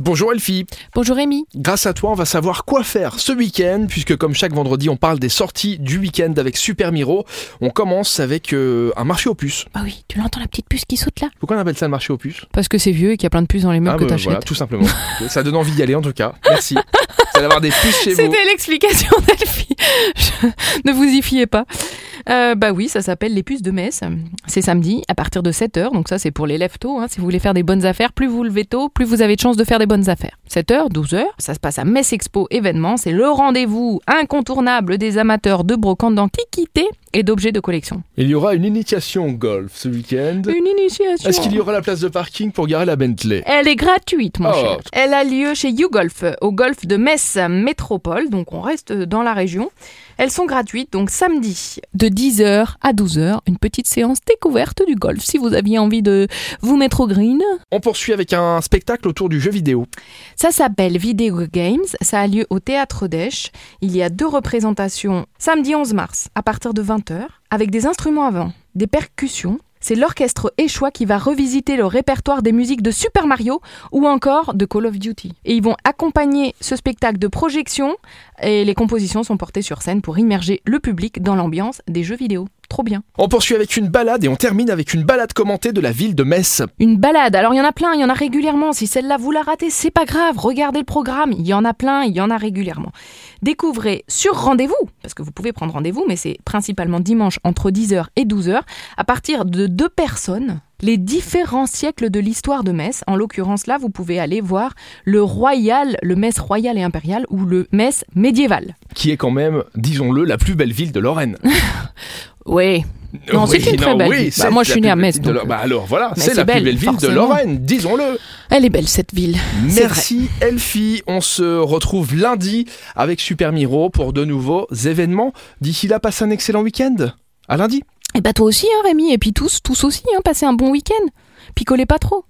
Bonjour Elfie. Bonjour Rémi. Grâce à toi, on va savoir quoi faire ce week-end, puisque comme chaque vendredi, on parle des sorties du week-end avec Super Miro. On commence avec euh, un marché aux puces. Ah oui, tu l'entends la petite puce qui saute là Pourquoi on appelle ça le marché aux puces? Parce que c'est vieux et qu'il y a plein de puces dans les meubles Ah que bah, t'achètes. voilà, tout simplement. ça donne envie d'y aller en tout cas. Merci. Vous allez avoir des puces chez vous. C'était l'explication d'Elfie. Je- Ne vous y fiez pas. Euh, bah oui, ça s'appelle les puces de Metz. C'est samedi à partir de 7h, donc ça c'est pour les lève tôt. hein. Si vous voulez faire des bonnes affaires, plus vous levez tôt, plus vous avez de chances de faire des bonnes affaires. 7h, 12h, ça se passe à Metz Expo événement. C'est le rendez-vous incontournable des amateurs de brocante d'antiquités et d'objets de collection. Il y aura une initiation au golf ce week-end. Une initiation. Est-ce qu'il y aura la place de parking pour garer la Bentley? Elle est gratuite, mon Oh. cher. Elle a lieu chez YouGolf, au golf de Metz Métropole, donc on reste dans la région. Elles sont gratuites, donc samedi, de 10h à 12h, une petite séance découverte du golf. Si vous aviez envie de vous mettre au green, On poursuit avec un spectacle autour du jeu vidéo. ça s'appelle Video Games. Ça a lieu au Théâtre d'Esch. Il y a deux représentations samedi 11 mars à partir de 20h avec des instruments avant, des percussions. C'est l'orchestre Échois qui va revisiter le répertoire des musiques de Super Mario ou encore de Call of Duty. Et ils vont accompagner ce spectacle de projection et les compositions sont portées sur scène pour immerger le public dans l'ambiance des jeux vidéo. Trop bien. On poursuit avec une balade et on termine avec une balade commentée de la ville de Metz. Une balade, alors il y en a plein, il y en a régulièrement. Si celle-là vous la ratez, c'est pas grave. Regardez le programme, il y en a plein, il y en a régulièrement. Découvrez sur rendez-vous, parce que vous pouvez prendre rendez-vous, mais c'est principalement dimanche entre 10h et 12h, à partir de deux personnes, les différents siècles de l'histoire de Metz. En l'occurrence là, vous pouvez aller voir le royal, le Metz royal et impérial ou le Metz médiéval. qui est quand même, disons-le, la plus belle ville de Lorraine. Oui. Non, c'est une très belle ville. Bah, moi, je suis né à belle Metz, donc, Lo- bah alors voilà, c'est la plus belle, belle ville de. Lorraine, disons-le. Elle est belle cette ville. Merci Elfie, on se retrouve lundi avec Super Miro pour de nouveaux événements. D'ici là, passe un excellent week-end. À lundi. Et bah toi aussi, hein, Rémi, et puis tous, tous aussi, hein, passez un bon week-end. Picolez pas trop.